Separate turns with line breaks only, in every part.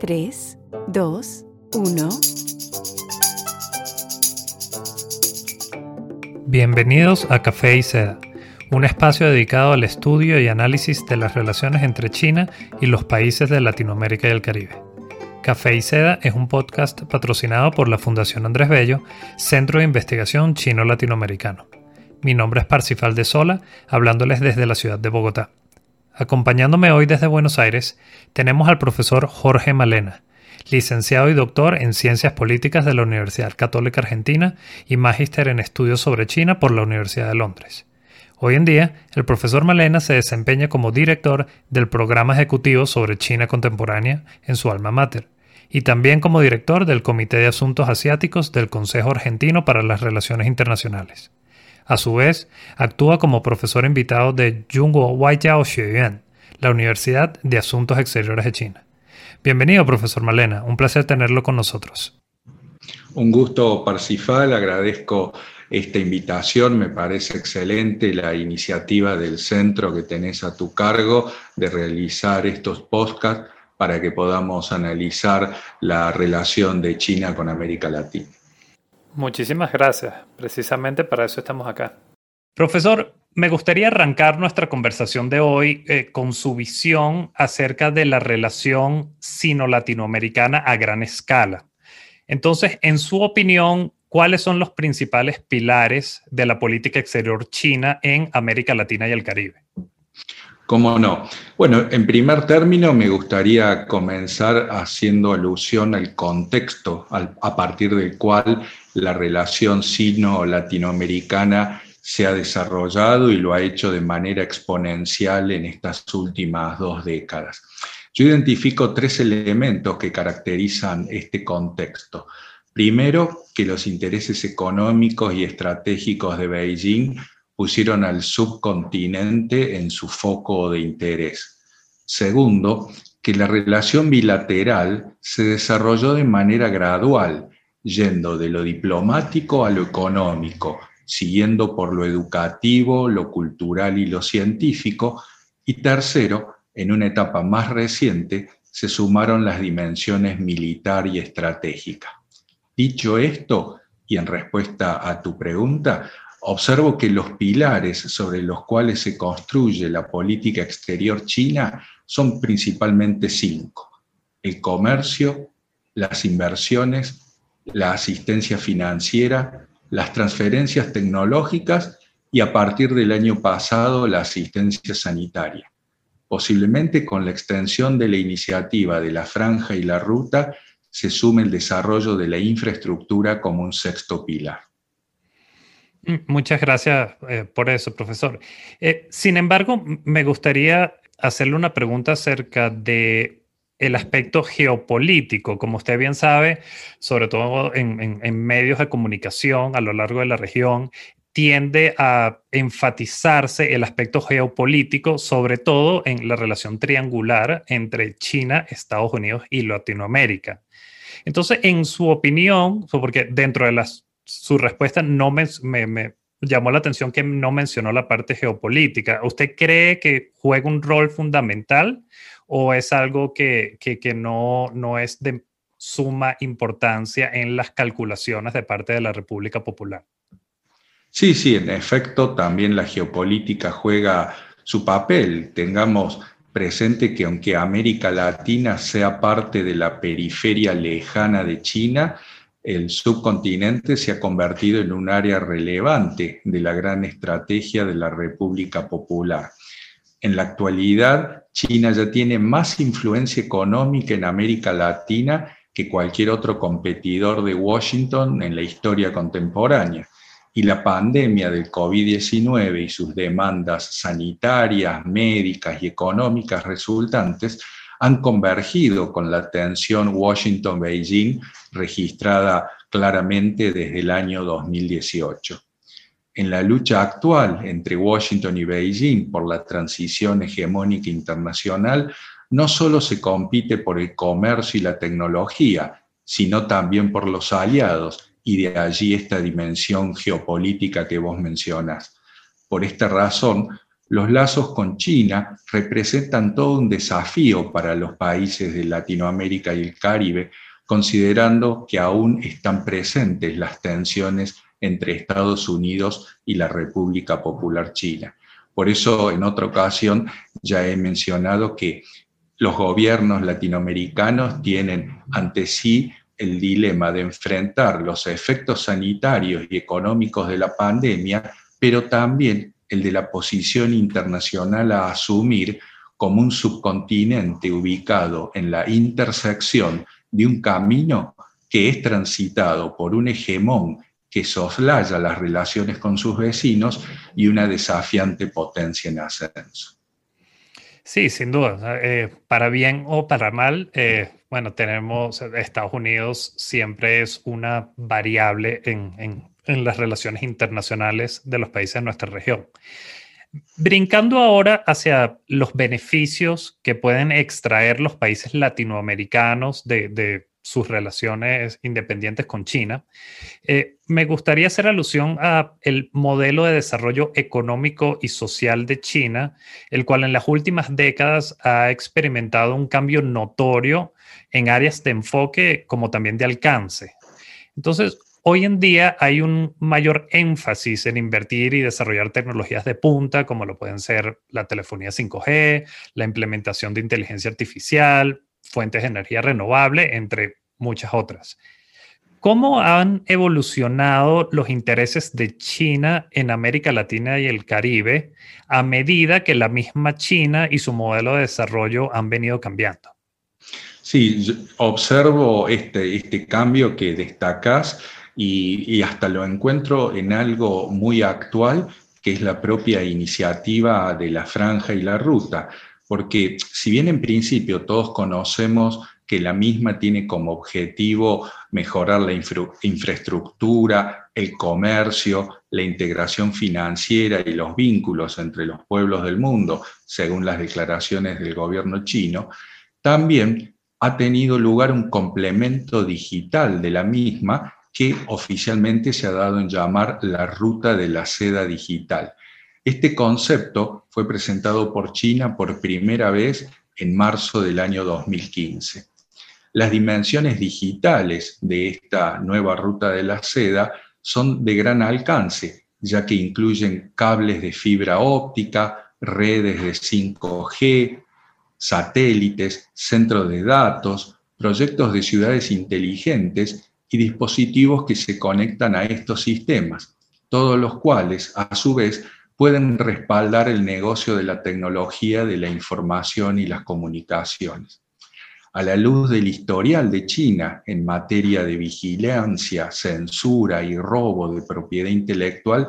3, 2, 1.
Bienvenidos a Café y Seda, un espacio dedicado al estudio y análisis de las relaciones entre China y los países de Latinoamérica y el Caribe. Café y Seda es un podcast patrocinado por la Fundación Andrés Bello, Centro de Investigación Chino-Latinoamericano. Mi nombre es Parsifal de Sola, hablándoles desde la ciudad de Bogotá. Acompañándome hoy desde Buenos Aires tenemos al profesor Jorge Malena, licenciado y doctor en Ciencias Políticas de la Universidad Católica Argentina y magíster en Estudios sobre China por la Universidad de Londres. Hoy en día, el profesor Malena se desempeña como director del programa ejecutivo sobre China contemporánea en su alma mater, y también como director del Comité de Asuntos Asiáticos del Consejo Argentino para las Relaciones Internacionales. A su vez, actúa como profesor invitado de Zhongguo Waijiao Xueyuan, la Universidad de Asuntos Exteriores de China. Bienvenido, profesor Malena. Un placer tenerlo con nosotros.
Un gusto, Parsifal. Agradezco esta invitación. Me parece excelente la iniciativa del centro que tenés a tu cargo de realizar estos podcasts para que podamos analizar la relación de China con América Latina.
Muchísimas gracias. Precisamente para eso estamos acá. Profesor, me gustaría arrancar nuestra conversación de hoy eh, con su visión acerca de la relación sino-latinoamericana a gran escala. Entonces, en su opinión, ¿cuáles son los principales pilares de la política exterior china en América Latina y el Caribe?
¿Cómo no? Bueno, en primer término me gustaría comenzar haciendo alusión al contexto a partir del cual la relación sino-latinoamericana se ha desarrollado y lo ha hecho de manera exponencial en estas últimas dos décadas. Yo identifico tres elementos que caracterizan este contexto. Primero, que los intereses económicos y estratégicos de Beijing pusieron al subcontinente en su foco de interés. Segundo, que la relación bilateral se desarrolló de manera gradual, yendo de lo diplomático a lo económico, siguiendo por lo educativo, lo cultural y lo científico. Y tercero, en una etapa más reciente, se sumaron las dimensiones militar y estratégica. Dicho esto, y en respuesta a tu pregunta, observo que los pilares sobre los cuales se construye la política exterior china son principalmente cinco. El comercio, las inversiones, la asistencia financiera, las transferencias tecnológicas y a partir del año pasado la asistencia sanitaria. Posiblemente con la extensión de la iniciativa de la franja y la ruta se sume el desarrollo de la infraestructura como un sexto pilar.
Mm, muchas gracias eh, por eso, profesor. Eh, sin embargo, me gustaría hacerle una pregunta acerca de el aspecto geopolítico. Como usted bien sabe, sobre todo en, en, medios de comunicación a lo largo de la región, tiende a enfatizarse el aspecto geopolítico, sobre todo en la relación triangular entre China, Estados Unidos y Latinoamérica. Entonces, en su opinión, porque dentro de las su respuesta no me, llamó la atención que no mencionó la parte geopolítica. ¿Usted cree que juega un rol fundamental o es algo que, que, que no, no es de suma importancia en las calculaciones de parte de la República Popular?
Sí, sí, en efecto, también la geopolítica juega su papel. Tengamos presente que aunque América Latina sea parte de la periferia lejana de China, el subcontinente se ha convertido en un área relevante de la gran estrategia de la República Popular. En la actualidad, China ya tiene más influencia económica en América Latina que cualquier otro competidor de Washington en la historia contemporánea. Y la pandemia del COVID-19 y sus demandas sanitarias, médicas y económicas resultantes han convergido con la tensión Washington-Beijing registrada claramente desde el año 2018. En la lucha actual entre Washington y Beijing por la transición hegemónica internacional, no solo se compite por el comercio y la tecnología, sino también por los aliados, y de allí esta dimensión geopolítica que vos mencionas. Por esta razón, los lazos con China representan todo un desafío para los países de Latinoamérica y el Caribe, considerando que aún están presentes las tensiones entre Estados Unidos y la República Popular China. Por eso, en otra ocasión, ya he mencionado que los gobiernos latinoamericanos tienen ante sí el dilema de enfrentar los efectos sanitarios y económicos de la pandemia, pero también el de la posición internacional a asumir como un subcontinente ubicado en la intersección de un camino que es transitado por un hegemón que soslaya las relaciones con sus vecinos y una desafiante potencia en ascenso.
Sí, sin duda. Eh, para bien o para mal, eh, bueno, tenemos Estados Unidos siempre es una variable en, en las relaciones internacionales de los países de nuestra región. Brincando ahora hacia los beneficios que pueden extraer los países latinoamericanos de, de sus relaciones independientes con China, eh, me gustaría hacer alusión a el modelo de desarrollo económico y social de China, el cual en las últimas décadas ha experimentado un cambio notorio en áreas de enfoque como también de alcance. Entonces, Hoy en día hay un mayor énfasis en invertir y desarrollar tecnologías de punta, como lo pueden ser la telefonía 5G, la implementación de inteligencia artificial, fuentes de energía renovable, entre muchas otras. ¿Cómo han evolucionado los intereses de China en América Latina y el Caribe a medida que la misma China y su modelo de desarrollo han venido cambiando?
Sí, observo este, este cambio que destacas y, hasta lo encuentro en algo muy actual, que es la propia iniciativa de la franja y la ruta. Porque si bien en principio todos conocemos que la misma tiene como objetivo mejorar la infraestructura, el comercio, la integración financiera y los vínculos entre los pueblos del mundo, según las declaraciones del gobierno chino, también ha tenido lugar un complemento digital de la misma que oficialmente se ha dado en llamar la ruta de la seda digital este concepto fue presentado por China por primera vez en marzo del año 2015. Las dimensiones digitales de esta nueva ruta de la seda son de gran alcance, ya que incluyen cables de fibra óptica, redes de 5G, satélites, centros de datos, proyectos de ciudades inteligentes y dispositivos que se conectan a estos sistemas, todos los cuales, a su vez, pueden respaldar el negocio de la tecnología, de la información y las comunicaciones. A la luz del historial de China en materia de vigilancia, censura y robo de propiedad intelectual,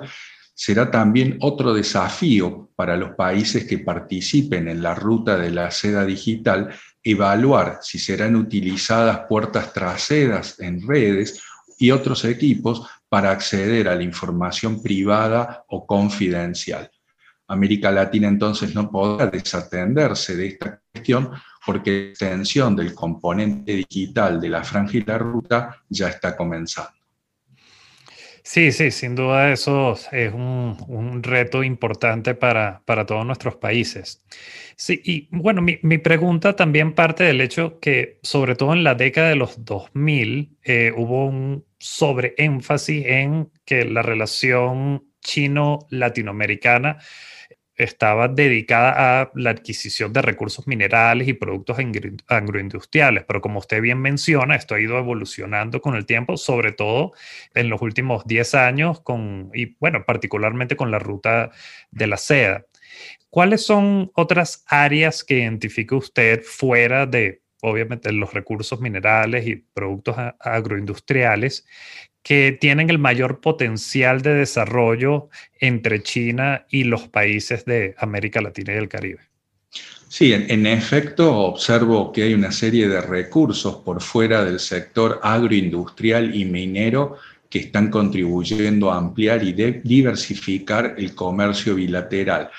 será también otro desafío para los países que participen en la ruta de la seda digital evaluar si serán utilizadas puertas traseras en redes y otros equipos para acceder a la información privada o confidencial. América Latina entonces no podrá desatenderse de esta cuestión porque la extensión del componente digital de la franja y la ruta ya está comenzando.
Sí, sí, sin duda eso es un, reto importante para, todos nuestros países. Sí, y bueno, mi, pregunta también parte del hecho que, sobre todo en la década de los 2000, eh, hubo un sobreénfasis en que la relación chino-latinoamericana estaba dedicada a la adquisición de recursos minerales y productos agroindustriales, pero como usted bien menciona, esto ha ido evolucionando con el tiempo, sobre todo en los últimos 10 años, con, y bueno, particularmente con la ruta de la seda. ¿Cuáles son otras áreas que identifica usted fuera de, obviamente, los recursos minerales y productos agroindustriales que tienen el mayor potencial de desarrollo entre China y los países de América Latina y el Caribe.
Sí, en, efecto observo que hay una serie de recursos por fuera del sector agroindustrial y minero que están contribuyendo a ampliar y diversificar el comercio bilateral.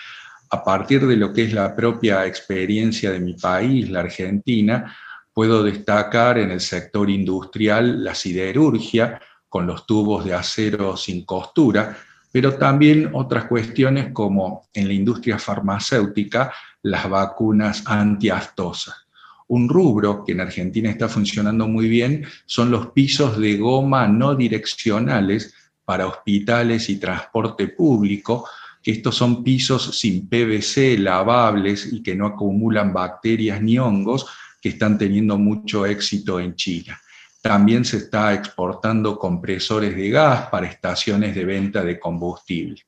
A partir de lo que es la propia experiencia de mi país, la Argentina, puedo destacar en el sector industrial la siderurgia, con los tubos de acero sin costura, pero también otras cuestiones como en la industria farmacéutica las vacunas antiaftosas. Un rubro que en Argentina está funcionando muy bien son los pisos de goma no direccionales para hospitales y transporte público, que estos son pisos sin PVC, lavables y que no acumulan bacterias ni hongos, que están teniendo mucho éxito en China. También se está exportando compresores de gas para estaciones de venta de combustible.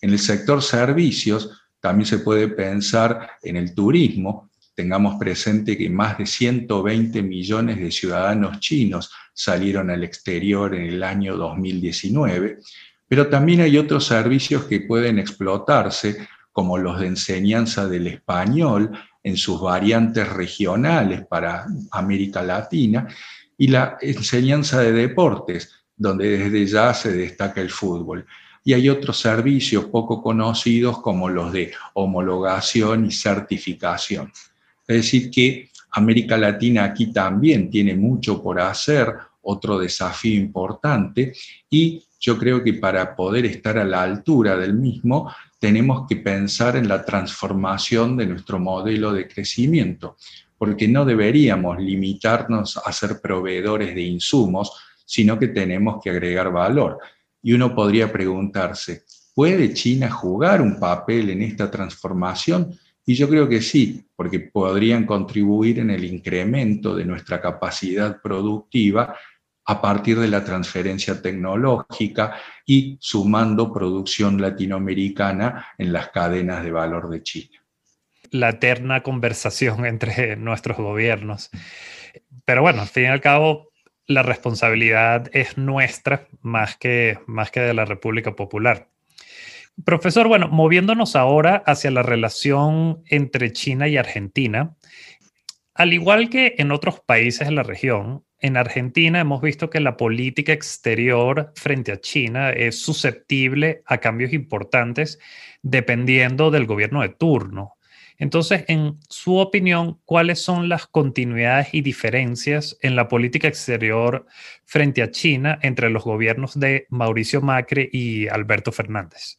En el sector servicios también se puede pensar en el turismo. Tengamos presente que más de 120 millones de ciudadanos chinos salieron al exterior en el año 2019, pero también hay otros servicios que pueden explotarse, como los de enseñanza del español en sus variantes regionales para América Latina, y la enseñanza de deportes, donde desde ya se destaca el fútbol. Y hay otros servicios poco conocidos como los de homologación y certificación. Es decir, que América Latina aquí también tiene mucho por hacer, otro desafío importante, y yo creo que para poder estar a la altura del mismo, tenemos que pensar en la transformación de nuestro modelo de crecimiento porque no deberíamos limitarnos a ser proveedores de insumos, sino que tenemos que agregar valor. Y uno podría preguntarse, ¿puede China jugar un papel en esta transformación? Y yo creo que sí, porque podrían contribuir en el incremento de nuestra capacidad productiva a partir de la transferencia tecnológica y sumando producción latinoamericana en las cadenas de valor de China
la eterna conversación entre nuestros gobiernos. Pero bueno, al fin y al cabo, la responsabilidad es nuestra más que, más que de la República Popular. Profesor, bueno, moviéndonos ahora hacia la relación entre China y Argentina, al igual que en otros países de la región, en Argentina hemos visto que la política exterior frente a China es susceptible a cambios importantes dependiendo del gobierno de turno. Entonces, en su opinión, ¿cuáles son las continuidades y diferencias en la política exterior frente a China entre los gobiernos de Mauricio Macri y Alberto Fernández?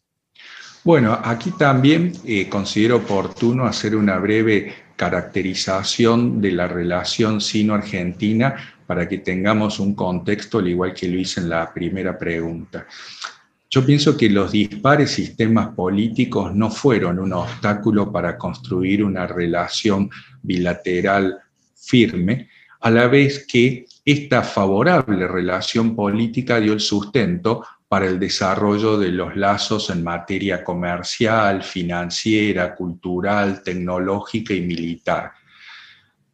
Bueno, aquí también eh, considero oportuno hacer una breve caracterización de la relación sino-argentina para que tengamos un contexto, al igual que lo hice en la primera pregunta. Yo pienso que los dispares sistemas políticos no fueron un obstáculo para construir una relación bilateral firme, a la vez que esta favorable relación política dio el sustento para el desarrollo de los lazos en materia comercial, financiera, cultural, tecnológica y militar.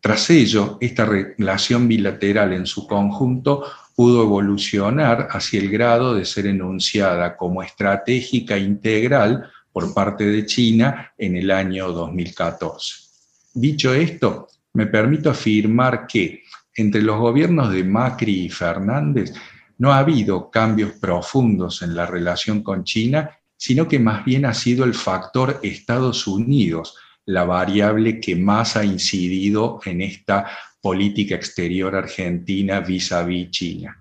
Tras ello, esta relación bilateral en su conjunto pudo evolucionar hacia el grado de ser enunciada como estratégica integral por parte de China en el año 2014. Dicho esto, me permito afirmar que entre los gobiernos de Macri y Fernández no ha habido cambios profundos en la relación con China, sino que más bien ha sido el factor Estados Unidos la variable que más ha incidido en esta política exterior argentina vis-a-vis China.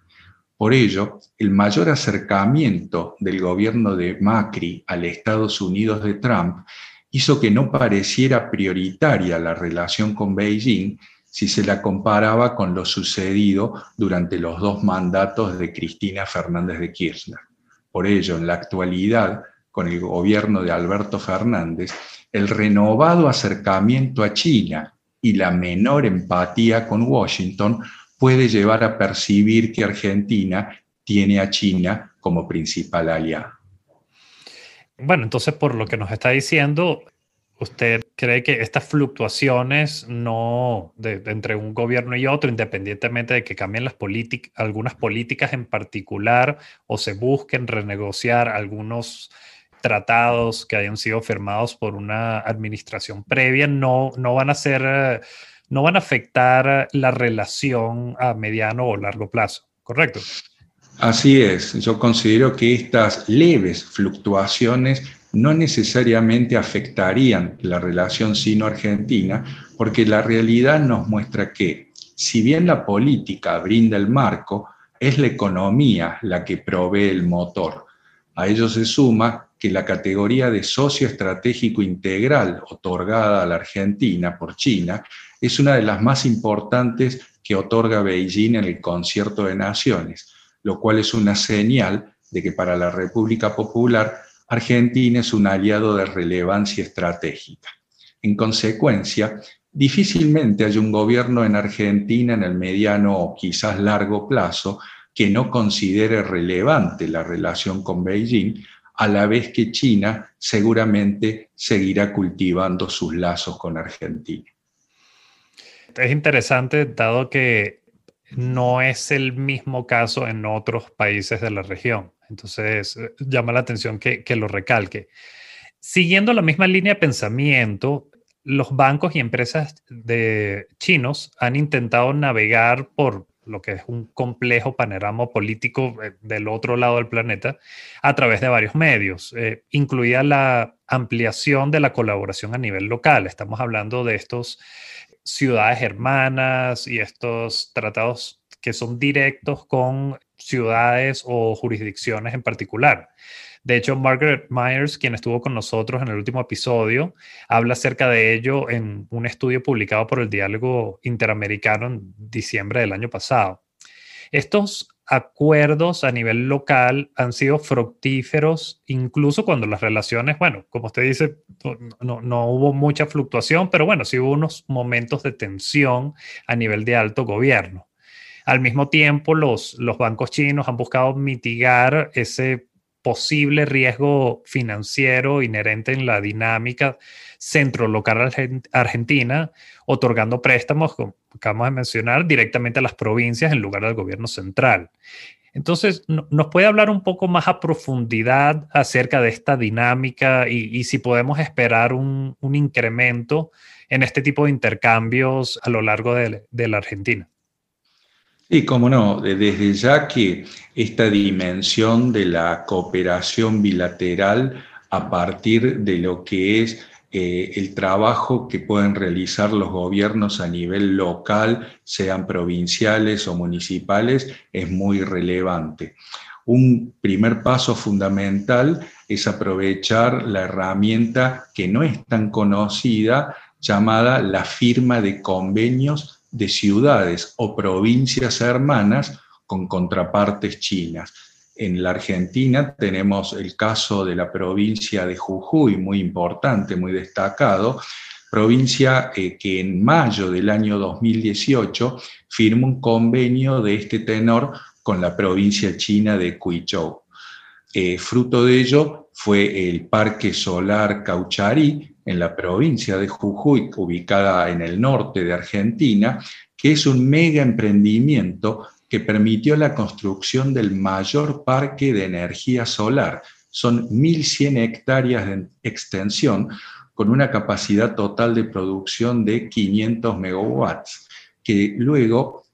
Por ello, el mayor acercamiento del gobierno de Macri al Estados Unidos de Trump hizo que no pareciera prioritaria la relación con Beijing si se la comparaba con lo sucedido durante los dos mandatos de Cristina Fernández de Kirchner. Por ello, en la actualidad, con el gobierno de Alberto Fernández, el renovado acercamiento a China y la menor empatía con Washington puede llevar a percibir que Argentina tiene a China como principal aliado.
Bueno, entonces por lo que nos está diciendo, ¿usted cree que estas fluctuaciones no entre un gobierno y otro, independientemente de que cambien las políticas, algunas políticas en particular o se busquen renegociar algunos tratados que hayan sido firmados por una administración previa no, no van a ser, no van a afectar la relación a mediano o largo plazo, ¿correcto?
Así es, yo considero que estas leves fluctuaciones no necesariamente afectarían la relación sino-argentina, porque la realidad nos muestra que, si bien la política brinda el marco, es la economía la que provee el motor. A ello se suma que la categoría de socio estratégico integral otorgada a la Argentina por China es una de las más importantes que otorga Beijing en el concierto de naciones, lo cual es una señal de que para la República Popular Argentina es un aliado de relevancia estratégica. En consecuencia, difícilmente hay un gobierno en Argentina en el mediano o quizás largo plazo que no considere relevante la relación con Beijing, a la vez que China seguramente seguirá cultivando sus lazos con Argentina.
Es interesante, dado que no es el mismo caso en otros países de la región. Entonces, eh, llama la atención que, lo recalque. Siguiendo la misma línea de pensamiento, los bancos y empresas de chinos han intentado navegar por lo que es un complejo panorama político eh, del otro lado del planeta a través de varios medios, eh, incluida la ampliación de la colaboración a nivel local. Estamos hablando de estos ciudades hermanas y estos tratados que son directos con ciudades o jurisdicciones en particular. De hecho, Margaret Myers, quien estuvo con nosotros en el último episodio, habla acerca de ello en un estudio publicado por el Diálogo Interamericano en diciembre del año pasado. Estos acuerdos a nivel local han sido fructíferos, incluso cuando las relaciones, bueno, como usted dice, no, no, hubo mucha fluctuación, pero bueno, sí hubo unos momentos de tensión a nivel de alto gobierno. Al mismo tiempo, los, los bancos chinos han buscado mitigar ese posible riesgo financiero inherente en la dinámica centro-local argentina, otorgando préstamos, como acabamos de mencionar, directamente a las provincias en lugar del gobierno central. Entonces, ¿nos puede hablar un poco más a profundidad acerca de esta dinámica y, si podemos esperar un, incremento en este tipo de intercambios a lo largo de la Argentina?
Sí, cómo no, desde ya que esta dimensión de la cooperación bilateral a partir de lo que es eh, el trabajo que pueden realizar los gobiernos a nivel local, sean provinciales o municipales, es muy relevante. Un primer paso fundamental es aprovechar la herramienta que no es tan conocida, llamada la firma de convenios de ciudades o provincias hermanas con contrapartes chinas. En la Argentina tenemos el caso de la provincia de Jujuy, muy importante, muy destacado, provincia eh, que en mayo del año 2018 firmó un convenio de este tenor con la provincia china de Huizhou. Eh, fruto de ello fue el Parque Solar Caucharí, en la provincia de Jujuy, ubicada en el norte de Argentina, que es un mega emprendimiento que permitió la construcción del mayor parque de energía solar. Son 1.100 hectáreas de extensión con una capacidad total de producción de 500 megawatts, que luego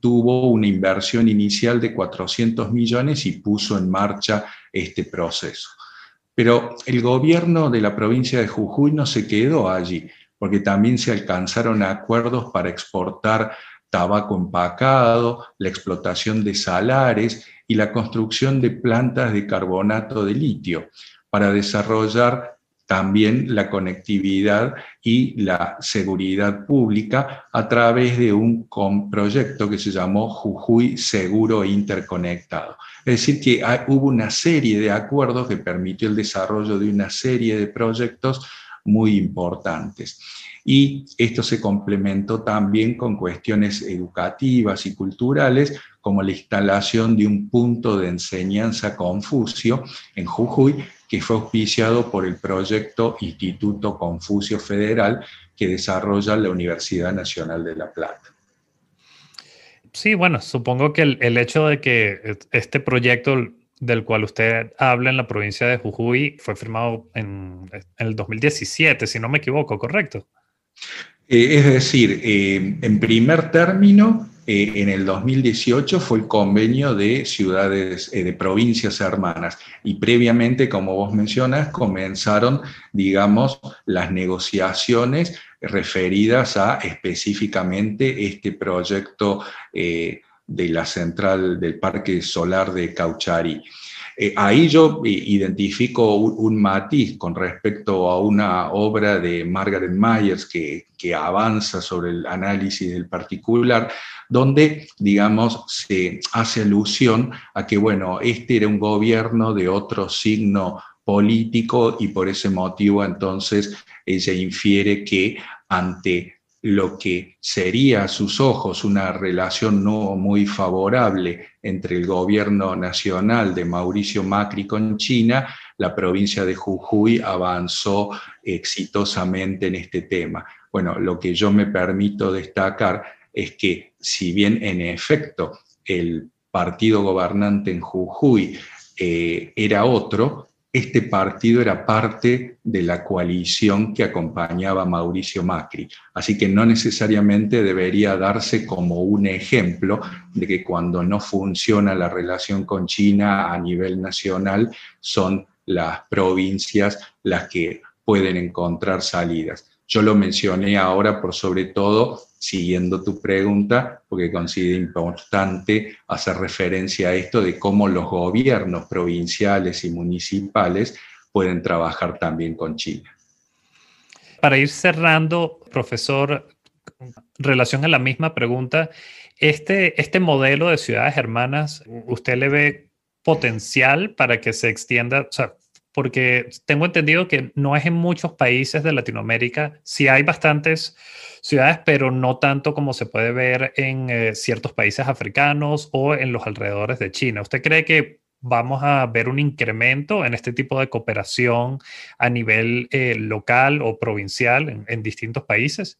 tuvo una inversión inicial de 400 millones y puso en marcha este proceso. Pero el gobierno de la provincia de Jujuy no se quedó allí, porque también se alcanzaron acuerdos para exportar tabaco empacado, la explotación de salares y la construcción de plantas de carbonato de litio para desarrollar también la conectividad y la seguridad pública a través de un proyecto que se llamó Jujuy Seguro Interconectado. Es decir, que hubo una serie de acuerdos que permitió el desarrollo de una serie de proyectos muy importantes. Y esto se complementó también con cuestiones educativas y culturales, como la instalación de un punto de enseñanza Confucio en Jujuy, que fue auspiciado por el proyecto Instituto Confucio Federal que desarrolla la Universidad Nacional de La Plata.
Sí, bueno, supongo que el, hecho de que este proyecto del cual usted habla en la provincia de Jujuy fue firmado en, el 2017, si no me equivoco, ¿correcto?
Eh, es decir, eh, en primer término, eh, en el 2018 fue el convenio de ciudades, de provincias hermanas. Y previamente, como vos mencionas, comenzaron, digamos, las negociaciones referidas a específicamente este proyecto de la central del Parque Solar de Cauchari. eh, ahí yo identifico un, matiz con respecto a una obra de Margaret Myers que, que avanza sobre el análisis del particular, donde, digamos, se hace alusión a que, bueno, este era un gobierno de otro signo político y por ese motivo entonces ella infiere que ante lo que sería a sus ojos una relación no muy favorable entre el gobierno nacional de Mauricio Macri con China, la provincia de Jujuy avanzó exitosamente en este tema. Bueno, lo que yo me permito destacar es que si bien en efecto el partido gobernante en Jujuy eh, era otro, este partido era parte de la coalición que acompañaba a Mauricio Macri. Así que no necesariamente debería darse como un ejemplo de que cuando no funciona la relación con China a nivel nacional son las provincias las que pueden encontrar salidas. Yo lo mencioné ahora por sobre todo siguiendo tu pregunta, porque considero importante hacer referencia a esto de cómo los gobiernos provinciales y municipales pueden trabajar también con China.
Para ir cerrando, profesor, relación a la misma pregunta, este, este modelo de ciudades hermanas, ¿usted le ve potencial para que se extienda? O sea, porque tengo entendido que no es en muchos países de Latinoamérica, sí hay bastantes ciudades, pero no tanto como se puede ver en eh, ciertos países africanos o en los alrededores de China. ¿Usted cree que vamos a ver un incremento en este tipo de cooperación a nivel eh, local o provincial en, distintos países?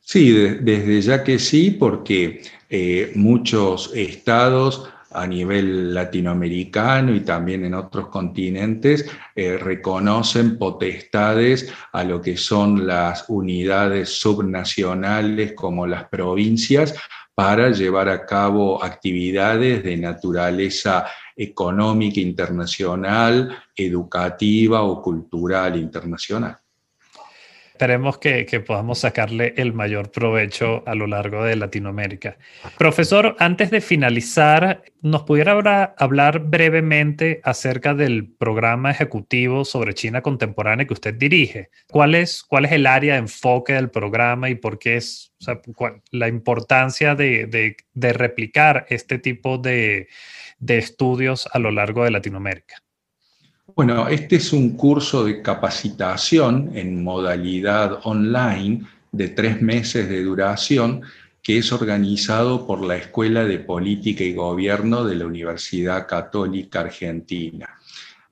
Sí, desde ya que sí, porque eh, muchos estados a nivel latinoamericano y también en otros continentes eh, reconocen potestades a lo que son las unidades subnacionales como las provincias para llevar a cabo actividades de naturaleza económica internacional, educativa o cultural internacional
esperemos que, podamos sacarle el mayor provecho a lo largo de Latinoamérica. Profesor, antes de finalizar, ¿nos pudiera ahora hablar brevemente acerca del programa ejecutivo sobre China contemporánea que usted dirige? ¿Cuál es, cuál es el área de enfoque del programa y por qué es la importancia de, replicar este tipo de estudios a lo largo de Latinoamérica?
Bueno, este es un curso de capacitación en modalidad online de tres meses de duración que es organizado por la Escuela de Política y Gobierno de la Universidad Católica Argentina.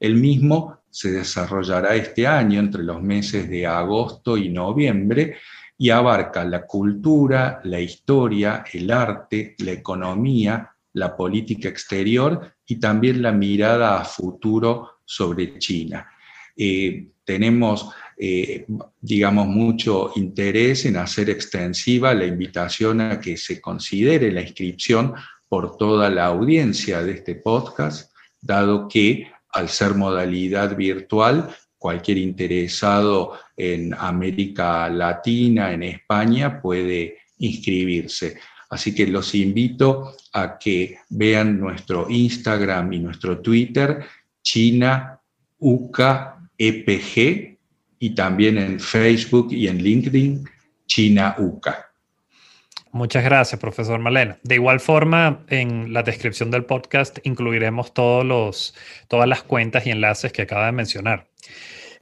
El mismo se desarrollará este año entre los meses de agosto y noviembre y abarca la cultura, la historia, el arte, la economía, la política exterior y también la mirada a futuro sobre China. Eh, tenemos, eh, digamos, mucho interés en hacer extensiva la invitación a que se considere la inscripción por toda la audiencia de este podcast, dado que al ser modalidad virtual, cualquier interesado en América Latina, en España, puede inscribirse. Así que los invito a que vean nuestro Instagram y nuestro Twitter China UCA EPG y también en Facebook y en LinkedIn China UCA.
Muchas gracias, profesor Malena. De igual forma, en la descripción del podcast incluiremos todos los, todas las cuentas y enlaces que acaba de mencionar.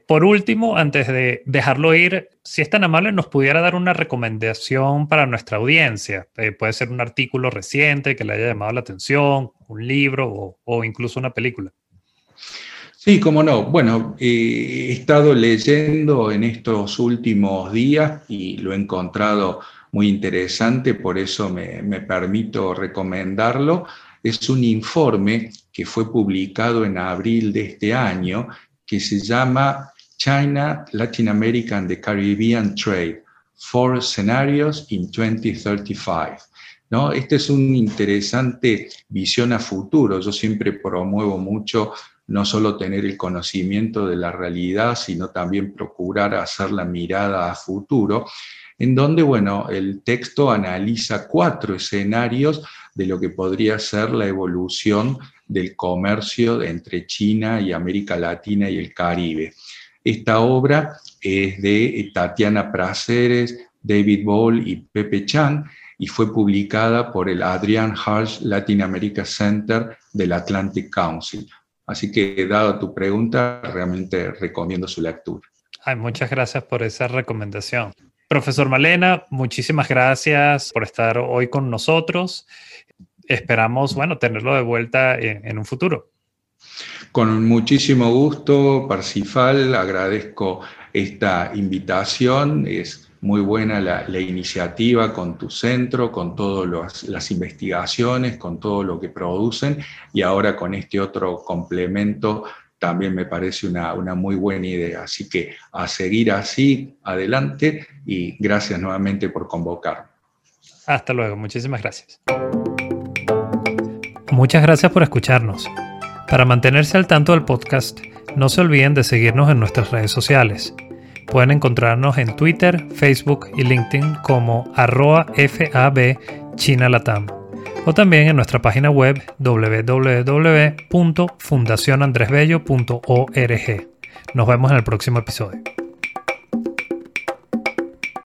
Por último, antes de dejarlo ir, si es tan amable, nos pudiera dar una recomendación para nuestra audiencia. Eh, puede ser un artículo reciente que le haya llamado la atención, un libro o, o incluso una película.
Sí, cómo no. Bueno, he estado leyendo en estos últimos días y lo he encontrado muy interesante, por eso me, me permito recomendarlo. Es un informe que fue publicado en abril de este año que se llama China, Latin America and the Caribbean Trade, Four Scenarios in 2035. ¿No? Esta es una interesante visión a futuro. Yo siempre promuevo mucho no solo tener el conocimiento de la realidad, sino también procurar hacer la mirada a futuro, en donde, bueno, el texto analiza cuatro escenarios de lo que podría ser la evolución del comercio entre China y América Latina y el Caribe. Esta obra es de Tatiana Praceres, David Ball y Pepe Chang y fue publicada por el Adrian Harsh Latin America Center del Atlantic Council. Así que, dado tu pregunta, realmente recomiendo su lectura.
Ay, muchas gracias por esa recomendación. Profesor Malena, muchísimas gracias por estar hoy con nosotros. Esperamos, bueno, tenerlo de vuelta en, en un futuro.
Con muchísimo gusto, Parsifal, agradezco esta invitación. Es muy buena la, iniciativa con tu centro, con todas las investigaciones, con todo lo que producen y ahora con este otro complemento también me parece una, una muy buena idea. Así que a seguir así, adelante y gracias nuevamente por convocar.
Hasta luego, muchísimas gracias. Muchas gracias por escucharnos. Para mantenerse al tanto del podcast, no se olviden de seguirnos en nuestras redes sociales. Pueden encontrarnos en Twitter, Facebook y LinkedIn como arroba FAB China Latam o también en nuestra página web www.fundacionandresbello.org. Nos vemos en el próximo episodio.